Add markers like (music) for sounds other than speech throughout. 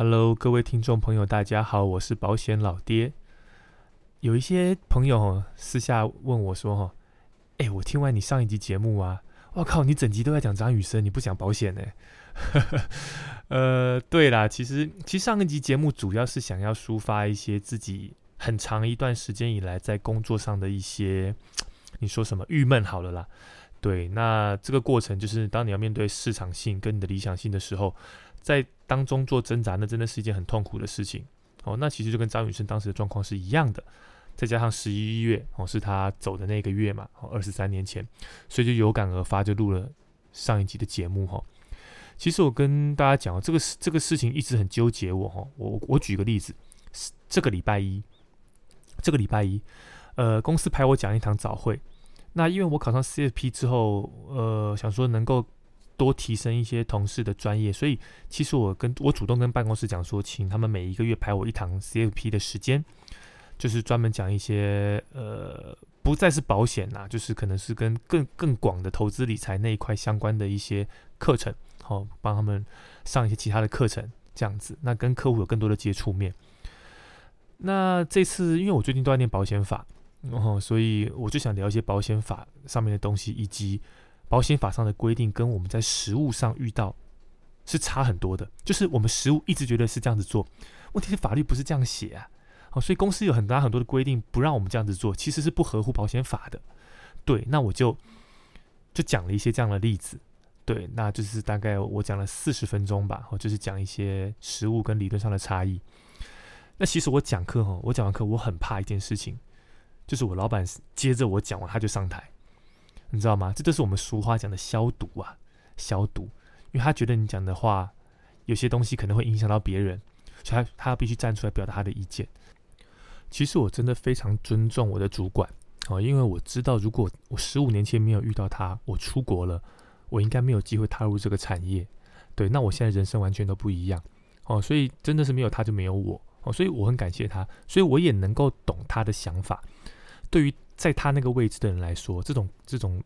Hello，各位听众朋友，大家好，我是保险老爹。有一些朋友私下问我说：“哈，哎，我听完你上一集节目啊，我靠，你整集都在讲张雨生，你不讲保险呢？” (laughs) 呃，对啦，其实其实上一集节目主要是想要抒发一些自己很长一段时间以来在工作上的一些，你说什么郁闷好了啦。对，那这个过程就是当你要面对市场性跟你的理想性的时候，在当中做挣扎，那真的是一件很痛苦的事情。哦，那其实就跟张雨生当时的状况是一样的，再加上十一月哦是他走的那个月嘛，哦二十三年前，所以就有感而发，就录了上一集的节目哈。其实我跟大家讲，这个事这个事情一直很纠结我哈。我我举个例子，这个礼拜一，这个礼拜一，呃，公司派我讲一堂早会。那因为我考上 CFP 之后，呃，想说能够多提升一些同事的专业，所以其实我跟我主动跟办公室讲说，请他们每一个月排我一堂 CFP 的时间，就是专门讲一些呃，不再是保险啦，就是可能是跟更更广的投资理财那一块相关的一些课程，好帮他们上一些其他的课程，这样子，那跟客户有更多的接触面。那这次因为我最近都在念保险法。哦，所以我就想聊一些保险法上面的东西，以及保险法上的规定跟我们在实务上遇到是差很多的。就是我们实务一直觉得是这样子做，问题是法律不是这样写啊。好，所以公司有很大很多的规定不让我们这样子做，其实是不合乎保险法的。对，那我就就讲了一些这样的例子。对，那就是大概我讲了四十分钟吧，哦，就是讲一些实务跟理论上的差异。那其实我讲课哈，我讲完课我很怕一件事情。就是我老板接着我讲完，他就上台，你知道吗？这都是我们俗话讲的消毒啊，消毒。因为他觉得你讲的话有些东西可能会影响到别人，所以他他必须站出来表达他的意见。其实我真的非常尊重我的主管哦，因为我知道如果我十五年前没有遇到他，我出国了，我应该没有机会踏入这个产业。对，那我现在人生完全都不一样哦，所以真的是没有他就没有我哦，所以我很感谢他，所以我也能够懂他的想法。对于在他那个位置的人来说，这种这种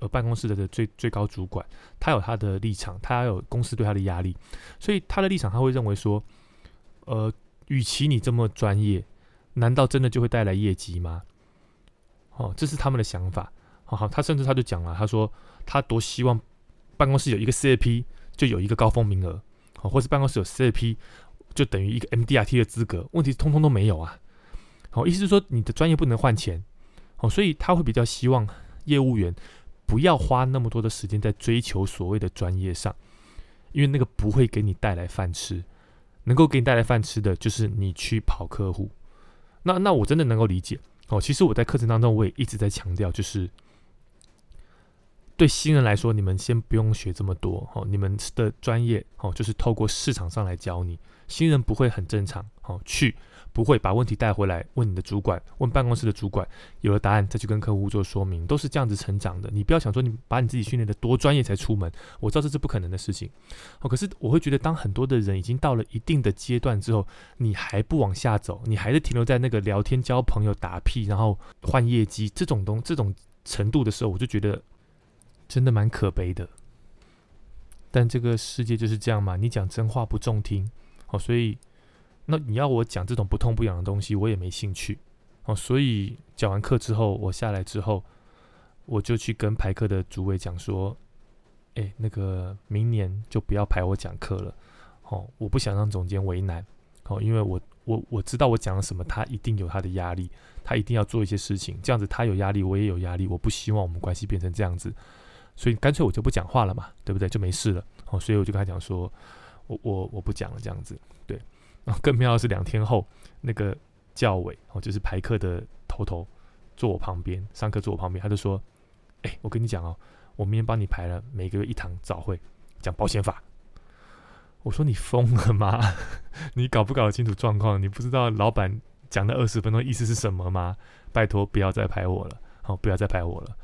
呃办公室的最最高主管，他有他的立场，他有公司对他的压力，所以他的立场他会认为说，呃，与其你这么专业，难道真的就会带来业绩吗？哦，这是他们的想法。好好，他甚至他就讲了，他说他多希望办公室有一个 CAP 就有一个高峰名额，哦，或是办公室有 CAP 就等于一个 MDRT 的资格，问题通通都没有啊。好，意思是说你的专业不能换钱，哦，所以他会比较希望业务员不要花那么多的时间在追求所谓的专业上，因为那个不会给你带来饭吃，能够给你带来饭吃的就是你去跑客户。那那我真的能够理解哦。其实我在课程当中我也一直在强调，就是对新人来说，你们先不用学这么多哦，你们的专业哦就是透过市场上来教你，新人不会很正常哦去。不会把问题带回来问你的主管，问办公室的主管，有了答案再去跟客户做说明，都是这样子成长的。你不要想说你把你自己训练的多专业才出门，我知道这是不可能的事情。哦，可是我会觉得，当很多的人已经到了一定的阶段之后，你还不往下走，你还是停留在那个聊天、交朋友、打屁，然后换业绩这种东这种程度的时候，我就觉得真的蛮可悲的。但这个世界就是这样嘛，你讲真话不中听，哦，所以。那你要我讲这种不痛不痒的东西，我也没兴趣哦。所以讲完课之后，我下来之后，我就去跟排课的主委讲说：“哎，那个明年就不要排我讲课了，哦，我不想让总监为难，哦，因为我我我知道我讲了什么，他一定有他的压力，他一定要做一些事情，这样子他有压力，我也有压力，我不希望我们关系变成这样子，所以干脆我就不讲话了嘛，对不对？就没事了，哦，所以我就跟他讲说，我我我不讲了，这样子，对。”更妙的是，两天后，那个教委哦，就是排课的头头，坐我旁边，上课坐我旁边，他就说：“哎，我跟你讲哦，我明天帮你排了每个月一堂早会，讲保险法。”我说：“你疯了吗？(laughs) 你搞不搞得清楚状况？你不知道老板讲的二十分钟意思是什么吗？拜托，不要再排我了，好，不要再排我了。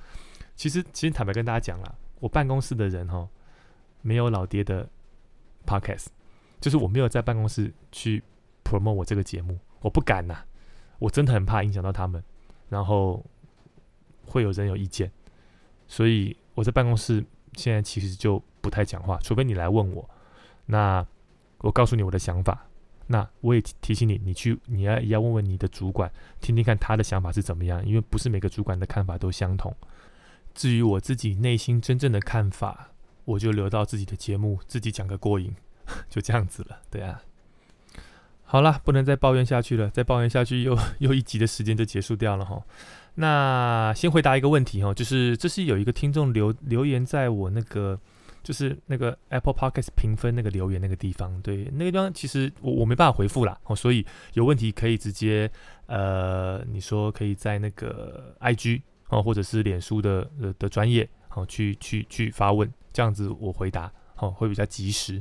其实，其实坦白跟大家讲了，我办公室的人哈，没有老爹的 podcast。”就是我没有在办公室去 promote 我这个节目，我不敢呐，我真的很怕影响到他们，然后会有人有意见，所以我在办公室现在其实就不太讲话，除非你来问我。那我告诉你我的想法。那我也提醒你，你去你要要问问你的主管，听听看他的想法是怎么样，因为不是每个主管的看法都相同。至于我自己内心真正的看法，我就留到自己的节目自己讲个过瘾，(laughs) 就这样子了。对啊，好了，不能再抱怨下去了，再抱怨下去又 (laughs) 又一集的时间就结束掉了哈。那先回答一个问题哈，就是这是有一个听众留留言在我那个。就是那个 Apple Podcast 评分那个留言那个地方，对，那个地方其实我我没办法回复啦，哦，所以有问题可以直接呃，你说可以在那个 IG 哦，或者是脸书的的的专业哦，去去去发问，这样子我回答哦会比较及时。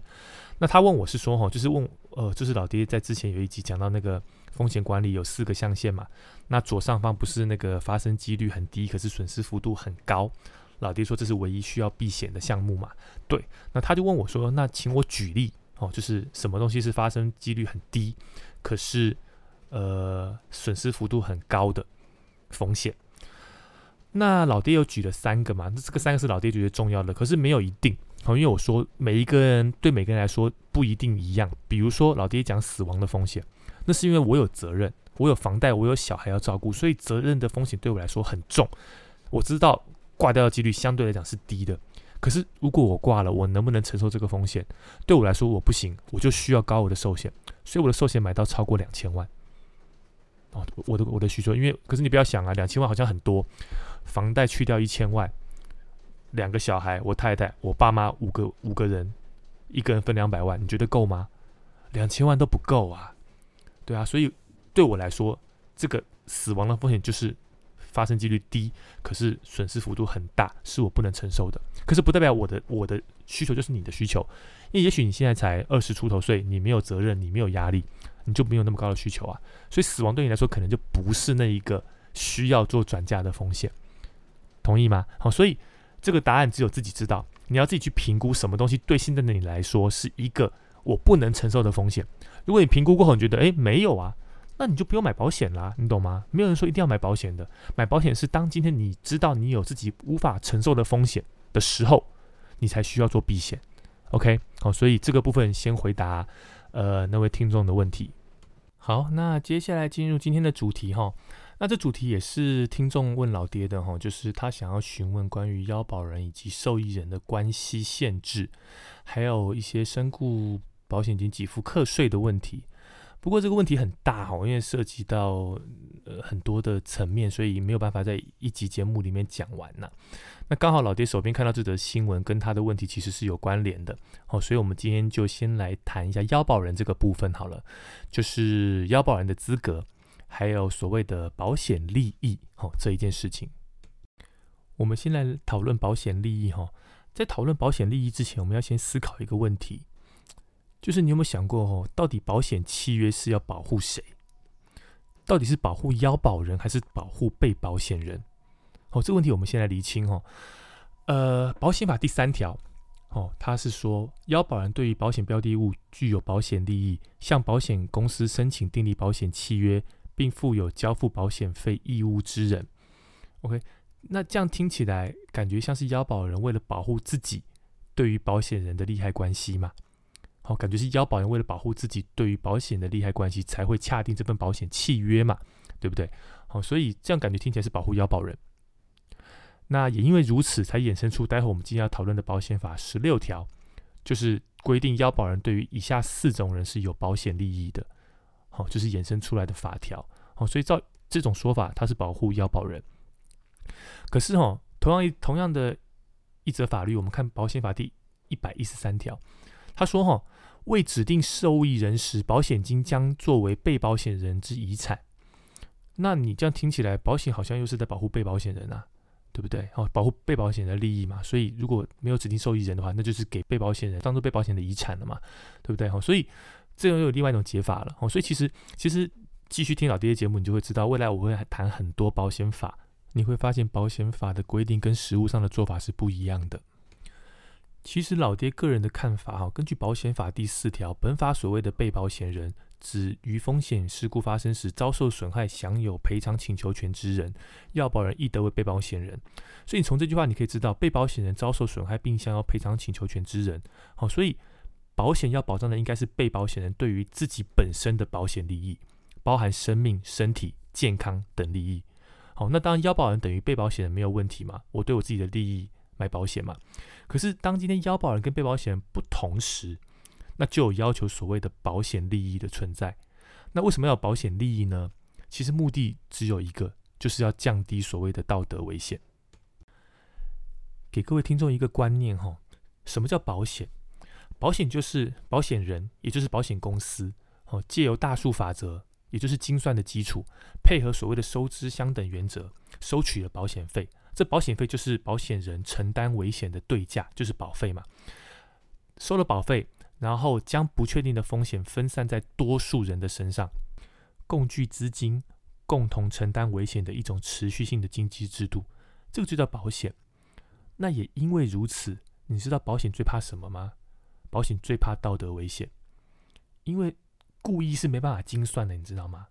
那他问我是说哈，就是问呃，就是老爹在之前有一集讲到那个风险管理有四个象限嘛，那左上方不是那个发生几率很低，可是损失幅度很高。老爹说这是唯一需要避险的项目嘛？对，那他就问我说：“那请我举例哦，就是什么东西是发生几率很低，可是呃损失幅度很高的风险？”那老爹又举了三个嘛？那这个三个是老爹觉得重要的，可是没有一定因为我说每一个人对每个人来说不一定一样。比如说老爹讲死亡的风险，那是因为我有责任，我有房贷，我有小孩要照顾，所以责任的风险对我来说很重。我知道。挂掉的几率相对来讲是低的，可是如果我挂了，我能不能承受这个风险？对我来说我不行，我就需要高额的寿险，所以我的寿险买到超过两千万。哦，我的我的需求，因为可是你不要想啊，两千万好像很多，房贷去掉一千万，两个小孩，我太太，我爸妈五个五个人，一个人分两百万，你觉得够吗？两千万都不够啊，对啊，所以对我来说，这个死亡的风险就是。发生几率低，可是损失幅度很大，是我不能承受的。可是不代表我的我的需求就是你的需求，因为也许你现在才二十出头岁，你没有责任，你没有压力，你就没有那么高的需求啊。所以死亡对你来说可能就不是那一个需要做转嫁的风险，同意吗？好，所以这个答案只有自己知道，你要自己去评估什么东西对现在的你来说是一个我不能承受的风险。如果你评估过后你觉得诶没有啊。那你就不用买保险啦，你懂吗？没有人说一定要买保险的。买保险是当今天你知道你有自己无法承受的风险的时候，你才需要做避险。OK，好，所以这个部分先回答呃那位听众的问题。好，那接下来进入今天的主题哈。那这主题也是听众问老爹的哈，就是他想要询问关于腰保人以及受益人的关系限制，还有一些身故保险金给付课税的问题。不过这个问题很大哈，因为涉及到呃很多的层面，所以没有办法在一集节目里面讲完呐。那刚好老爹手边看到这则新闻，跟他的问题其实是有关联的哦，所以我们今天就先来谈一下腰保人这个部分好了，就是腰保人的资格，还有所谓的保险利益哦这一件事情。我们先来讨论保险利益哈，在讨论保险利益之前，我们要先思考一个问题。就是你有没有想过哦，到底保险契约是要保护谁？到底是保护腰保人还是保护被保险人？哦，这个问题我们先来厘清哦。呃，保险法第三条哦，它是说腰保人对于保险标的物具有保险利益，向保险公司申请订立保险契约，并负有交付保险费义务之人。OK，那这样听起来感觉像是腰保人为了保护自己对于保险人的利害关系嘛？哦，感觉是腰保人为了保护自己对于保险的利害关系，才会洽定这份保险契约嘛，对不对？好，所以这样感觉听起来是保护腰保人。那也因为如此，才衍生出待会我们今天要讨论的保险法十六条，就是规定腰保人对于以下四种人是有保险利益的。哦，就是衍生出来的法条。哦，所以照这种说法，它是保护要保人。可是哦，同样一同样的一则法律，我们看保险法第一百一十三条，他说哈。未指定受益人时，保险金将作为被保险人之遗产。那你这样听起来，保险好像又是在保护被保险人啊，对不对？哦，保护被保险人的利益嘛。所以如果没有指定受益人的话，那就是给被保险人当做被保险的遗产了嘛，对不对？哦，所以这又有另外一种解法了。哦，所以其实其实继续听老爹的节目，你就会知道，未来我会谈很多保险法，你会发现保险法的规定跟实务上的做法是不一样的。其实老爹个人的看法哈，根据保险法第四条，本法所谓的被保险人，指于风险事故发生时遭受损害，享有赔偿请求权之人，要保人亦得为被保险人。所以你从这句话你可以知道，被保险人遭受损害并享有赔偿请求权之人。好，所以保险要保障的应该是被保险人对于自己本身的保险利益，包含生命、身体健康等利益。好，那当然腰保人等于被保险人没有问题嘛？我对我自己的利益买保险嘛。可是当今天腰保人跟被保险人不同时，那就有要求所谓的保险利益的存在。那为什么要保险利益呢？其实目的只有一个，就是要降低所谓的道德危险。给各位听众一个观念哈，什么叫保险？保险就是保险人，也就是保险公司哦，借由大数法则。也就是精算的基础，配合所谓的收支相等原则，收取了保险费。这保险费就是保险人承担危险的对价，就是保费嘛。收了保费，然后将不确定的风险分散在多数人的身上，共聚资金，共同承担危险的一种持续性的经济制度，这个就叫保险。那也因为如此，你知道保险最怕什么吗？保险最怕道德危险，因为。故意是没办法精算的，你知道吗？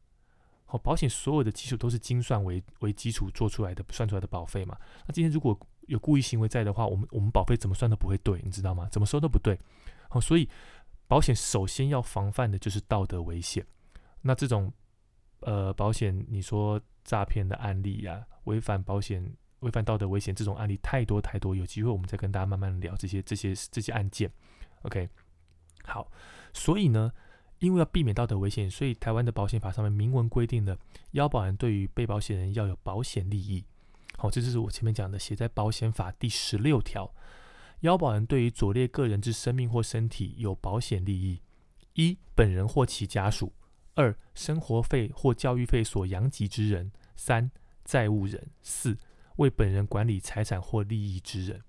好，保险所有的基础都是精算为为基础做出来的，算出来的保费嘛。那今天如果有故意行为在的话，我们我们保费怎么算都不会对，你知道吗？怎么收都不对。好，所以保险首先要防范的就是道德危险。那这种呃保险，你说诈骗的案例呀，违反保险、违反道德危险这种案例太多太多，有机会我们再跟大家慢慢聊这些这些这些案件。OK，好，所以呢。因为要避免道德危险，所以台湾的保险法上面明文规定了，腰保人对于被保险人要有保险利益。好，这就是我前面讲的，写在保险法第十六条，腰保人对于左列个人之生命或身体有保险利益：一、本人或其家属；二、生活费或教育费所养及之人；三、债务人；四、为本人管理财产或利益之人。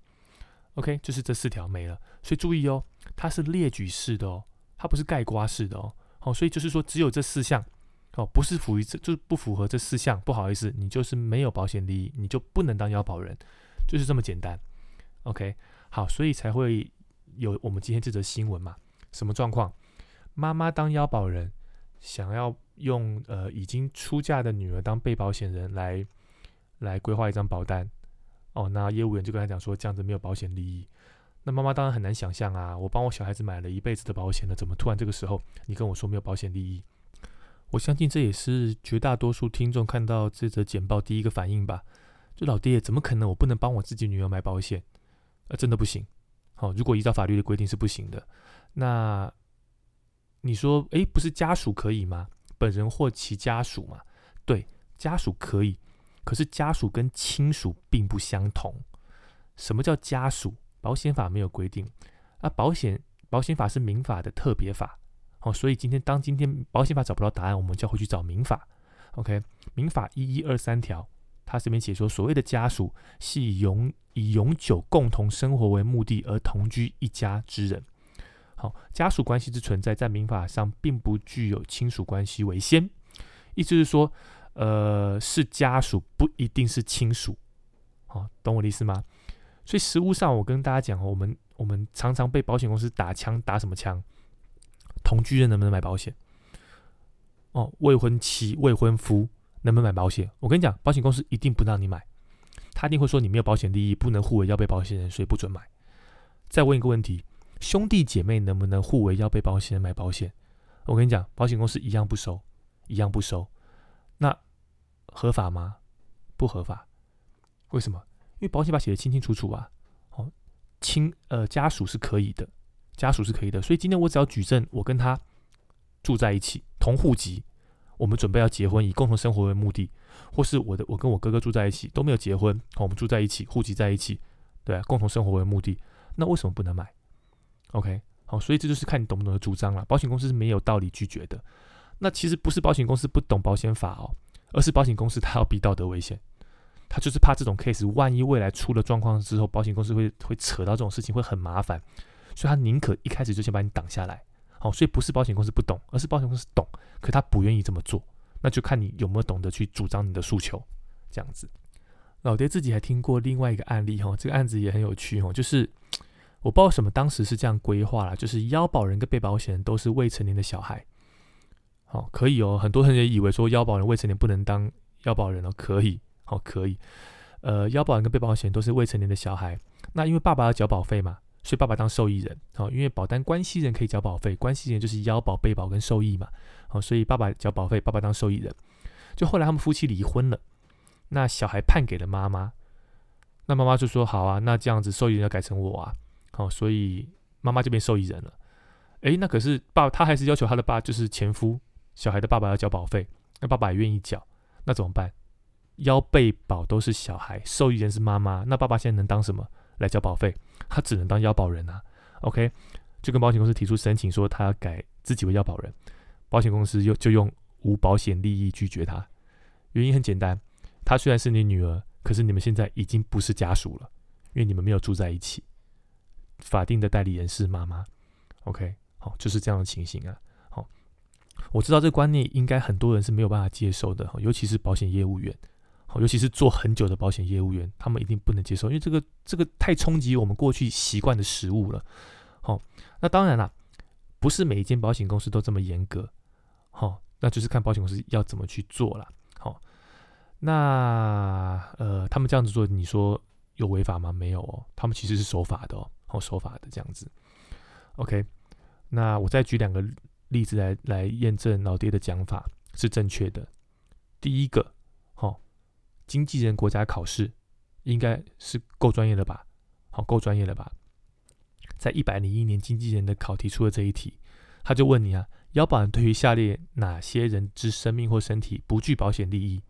OK，就是这四条没了。所以注意哦，它是列举式的哦。它不是盖刮式的哦，好，所以就是说只有这四项哦，不是符于这，就是不符合这四项，不好意思，你就是没有保险利益，你就不能当腰保人，就是这么简单。OK，好，所以才会有我们今天这则新闻嘛？什么状况？妈妈当腰保人，想要用呃已经出嫁的女儿当被保险人来来规划一张保单哦，那业务员就跟他讲说，这样子没有保险利益。那妈妈当然很难想象啊！我帮我小孩子买了一辈子的保险了，怎么突然这个时候你跟我说没有保险利益？我相信这也是绝大多数听众看到这则简报第一个反应吧。就老爹，怎么可能我不能帮我自己女儿买保险？呃，真的不行。好，如果依照法律的规定是不行的。那你说，诶，不是家属可以吗？本人或其家属嘛？对，家属可以。可是家属跟亲属并不相同。什么叫家属？保险法没有规定，啊，保险保险法是民法的特别法，哦，所以今天当今天保险法找不到答案，我们就要回去找民法，OK，民法一一二三条，它这边写说，所谓的家属系永以永久共同生活为目的而同居一家之人，好，家属关系之存在，在民法上并不具有亲属关系为先，意思是说，呃，是家属不一定是亲属，好，懂我的意思吗？所以实物上，我跟大家讲哦，我们我们常常被保险公司打枪，打什么枪？同居人能不能买保险？哦，未婚妻、未婚夫能不能买保险？我跟你讲，保险公司一定不让你买，他一定会说你没有保险利益，不能互为要被保险人，所以不准买。再问一个问题：兄弟姐妹能不能互为要被保险人买保险？我跟你讲，保险公司一样不收，一样不收。那合法吗？不合法。为什么？因为保险法写的清清楚楚啊，哦，亲呃家属是可以的，家属是可以的，所以今天我只要举证，我跟他住在一起，同户籍，我们准备要结婚，以共同生活为目的，或是我的我跟我哥哥住在一起都没有结婚，我们住在一起，户籍在一起，对，共同生活为目的，那为什么不能买？OK，好，所以这就是看你懂不懂得主张了，保险公司是没有道理拒绝的。那其实不是保险公司不懂保险法哦，而是保险公司它要避道德危险。他就是怕这种 case，万一未来出了状况之后，保险公司会会扯到这种事情，会很麻烦，所以他宁可一开始就先把你挡下来。好，所以不是保险公司不懂，而是保险公司懂，可他不愿意这么做。那就看你有没有懂得去主张你的诉求，这样子。老爹自己还听过另外一个案例哈，这个案子也很有趣哈，就是我不知道什么当时是这样规划了，就是腰保人跟被保险人都是未成年的小孩。好，可以哦，很多人也以为说腰保人未成年不能当腰保人哦，可以。好，可以。呃，腰保人跟被保险都是未成年的小孩。那因为爸爸要缴保费嘛，所以爸爸当受益人。好，因为保单关系人可以缴保费，关系人就是腰保、被保跟受益嘛。好，所以爸爸缴保费，爸爸当受益人。就后来他们夫妻离婚了，那小孩判给了妈妈，那妈妈就说：“好啊，那这样子受益人要改成我啊。”好，所以妈妈就变受益人了。诶，那可是爸，他还是要求他的爸，就是前夫小孩的爸爸要交保费，那爸爸也愿意缴，那怎么办？腰被保都是小孩，受益人是妈妈，那爸爸现在能当什么来交保费？他只能当腰保人啊。OK，就跟保险公司提出申请说他要改自己为腰保人，保险公司又就用无保险利益拒绝他。原因很简单，他虽然是你女儿，可是你们现在已经不是家属了，因为你们没有住在一起。法定的代理人是妈妈。OK，好，就是这样的情形啊。好，我知道这个观念应该很多人是没有办法接受的，尤其是保险业务员。好，尤其是做很久的保险业务员，他们一定不能接受，因为这个这个太冲击我们过去习惯的食物了。好，那当然啦，不是每一间保险公司都这么严格。好，那就是看保险公司要怎么去做了。好，那呃，他们这样子做，你说有违法吗？没有哦，他们其实是守法的哦，好守法的这样子。OK，那我再举两个例子来来验证老爹的讲法是正确的。第一个。经纪人国家考试应该是够专业了吧？好，够专业了吧？在一百零一年经纪人的考题出了这一题，他就问你啊：腰保人对于下列哪些人之生命或身体不具保险利益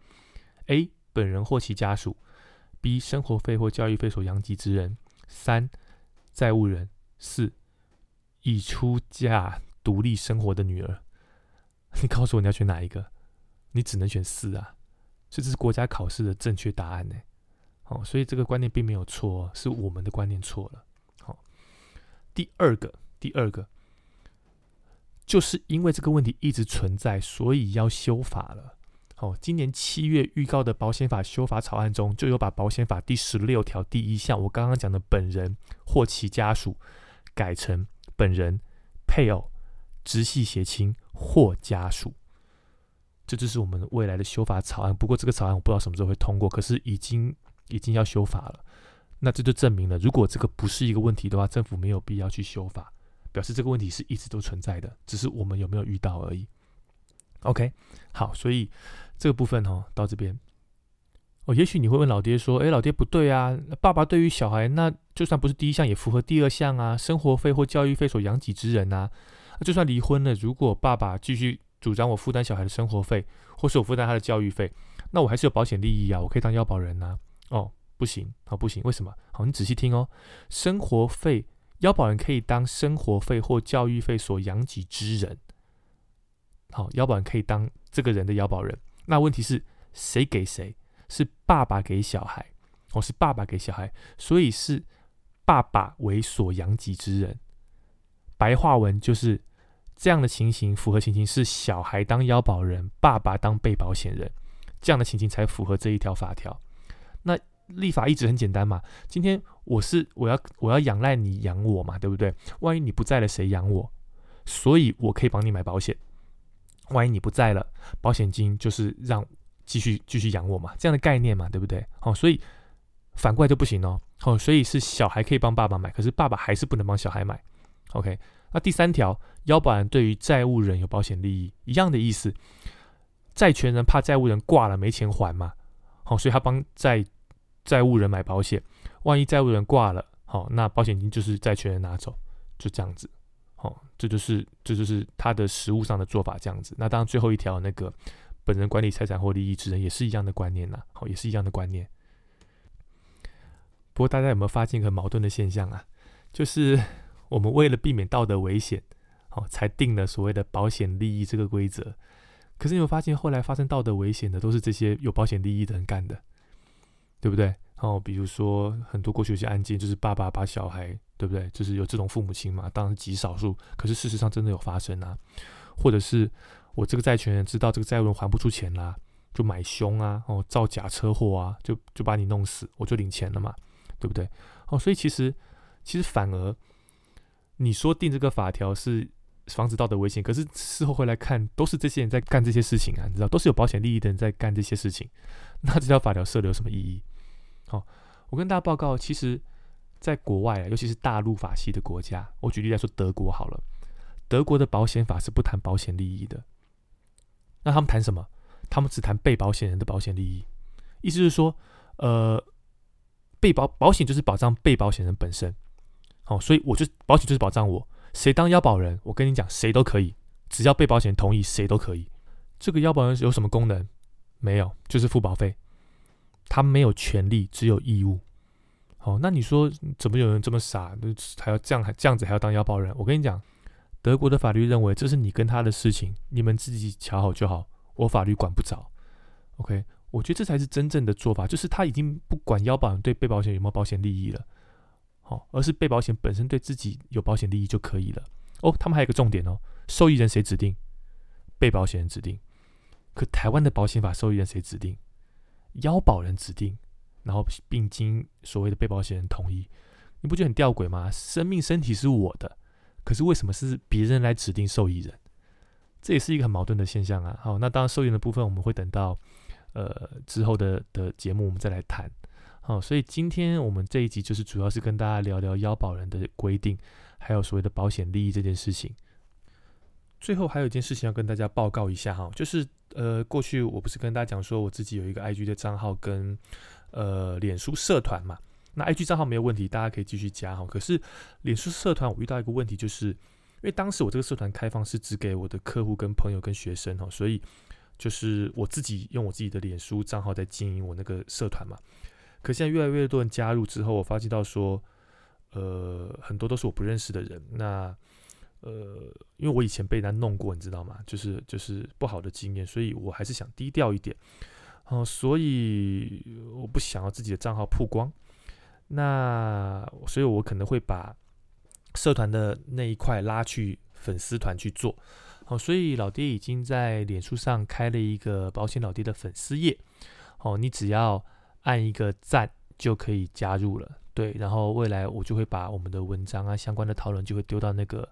？A. 本人或其家属；B. 生活费或教育费所养己之人；三、债务人；四、已出嫁独立生活的女儿。(laughs) 你告诉我你要选哪一个？你只能选四啊！这是国家考试的正确答案呢，好，所以这个观念并没有错，是我们的观念错了。好，第二个，第二个，就是因为这个问题一直存在，所以要修法了。好，今年七月预告的保险法修法草案中，就有把保险法第十六条第一项我刚刚讲的本人或其家属改成本人、配偶、直系血亲或家属。这就是我们未来的修法草案。不过这个草案我不知道什么时候会通过，可是已经已经要修法了。那这就证明了，如果这个不是一个问题的话，政府没有必要去修法，表示这个问题是一直都存在的，只是我们有没有遇到而已。OK，好，所以这个部分哦到这边。哦，也许你会问老爹说：“诶，老爹不对啊，爸爸对于小孩，那就算不是第一项，也符合第二项啊，生活费或教育费所养己之人啊。就算离婚了，如果爸爸继续。”主张我负担小孩的生活费，或是我负担他的教育费，那我还是有保险利益啊，我可以当腰保人呐。哦，不行，好不行，为什么？好，你仔细听哦。生活费，腰保人可以当生活费或教育费所养己之人。好，腰保人可以当这个人的腰保人。那问题是谁给谁？是爸爸给小孩，哦，是爸爸给小孩，所以是爸爸为所养己之人。白话文就是。这样的情形符合情形是小孩当腰保人，爸爸当被保险人，这样的情形才符合这一条法条。那立法一直很简单嘛。今天我是我要我要仰赖你养我嘛，对不对？万一你不在了，谁养我？所以我可以帮你买保险。万一你不在了，保险金就是让继续继续养我嘛，这样的概念嘛，对不对？哦，所以反过来就不行哦。哦，所以是小孩可以帮爸爸买，可是爸爸还是不能帮小孩买。OK。那第三条，腰保人对于债务人有保险利益，一样的意思。债权人怕债务人挂了没钱还嘛，好，所以他帮债债务人买保险。万一债务人挂了，好，那保险金就是债权人拿走，就这样子。好，这就是这就是他的实物上的做法，这样子。那当然最后一条那个本人管理财产或利益之人也是一样的观念呐，好，也是一样的观念。不过大家有没有发现一个矛盾的现象啊？就是。我们为了避免道德危险，好，才定了所谓的保险利益这个规则。可是你会发现，后来发生道德危险的，都是这些有保险利益的人干的，对不对？哦，比如说很多过去有些案件，就是爸爸把小孩，对不对？就是有这种父母亲嘛，当然极少数，可是事实上真的有发生啊。或者是我这个债权人知道这个债务人还不出钱啦，就买凶啊，哦，造假车祸啊，就就把你弄死，我就领钱了嘛，对不对？哦，所以其实其实反而。你说定这个法条是防止道德危险，可是事后回来看，都是这些人在干这些事情啊，你知道，都是有保险利益的人在干这些事情，那这条法条设的有什么意义？好，我跟大家报告，其实在国外啊，尤其是大陆法系的国家，我举例来说，德国好了，德国的保险法是不谈保险利益的。那他们谈什么？他们只谈被保险人的保险利益。意思是说，呃，被保保险就是保障被保险人本身。哦，所以我就保险就是保障我，谁当腰保人，我跟你讲，谁都可以，只要被保险同意，谁都可以。这个腰保人有什么功能？没有，就是付保费。他没有权利，只有义务。好，那你说怎么有人这么傻，还要这样还这样子还要当腰保人？我跟你讲，德国的法律认为这是你跟他的事情，你们自己瞧好就好，我法律管不着。OK，我觉得这才是真正的做法，就是他已经不管腰保人对被保险有没有保险利益了，哦，而是被保险本身对自己有保险利益就可以了。哦，他们还有一个重点哦，受益人谁指定？被保险人指定。可台湾的保险法受益人谁指定？腰保人指定。然后并经所谓的被保险人同意，你不觉得很吊诡吗？生命身体是我的，可是为什么是别人来指定受益人？这也是一个很矛盾的现象啊。好，那当然受益人的部分我们会等到呃之后的的节目我们再来谈。好，所以今天我们这一集就是主要是跟大家聊聊腰保人的规定，还有所谓的保险利益这件事情。最后还有一件事情要跟大家报告一下哈，就是呃过去我不是跟大家讲说我自己有一个 IG 的账号跟呃，脸书社团嘛，那 IG 账号没有问题，大家可以继续加哈。可是脸书社团我遇到一个问题，就是因为当时我这个社团开放是只给我的客户、跟朋友、跟学生哈，所以就是我自己用我自己的脸书账号在经营我那个社团嘛。可现在越来越多人加入之后，我发现到说，呃，很多都是我不认识的人。那呃，因为我以前被人弄过，你知道吗？就是就是不好的经验，所以我还是想低调一点。哦，所以我不想要自己的账号曝光，那所以我可能会把社团的那一块拉去粉丝团去做。好，所以老爹已经在脸书上开了一个保险老爹的粉丝页。哦，你只要按一个赞就可以加入了。对，然后未来我就会把我们的文章啊相关的讨论就会丢到那个。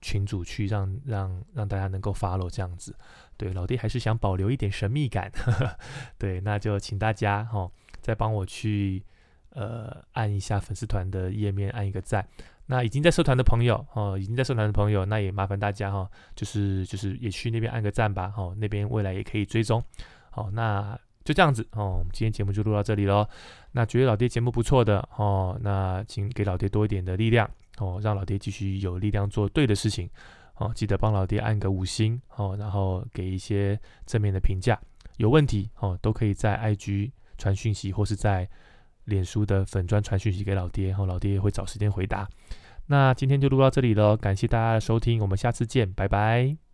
群主去让让让大家能够 follow 这样子，对老弟还是想保留一点神秘感，(laughs) 对，那就请大家哈再帮我去呃按一下粉丝团的页面按一个赞。那已经在社团的朋友哦，已经在社团的朋友，那也麻烦大家哈，就是就是也去那边按个赞吧，哦，那边未来也可以追踪。好，那就这样子哦，我们今天节目就录到这里喽。那觉得老爹节目不错的哦，那请给老爹多一点的力量。哦，让老爹继续有力量做对的事情。哦，记得帮老爹按个五星哦，然后给一些正面的评价。有问题哦，都可以在 IG 传讯息，或是在脸书的粉砖传讯息给老爹，然后老爹也会找时间回答。那今天就录到这里了，感谢大家的收听，我们下次见，拜拜。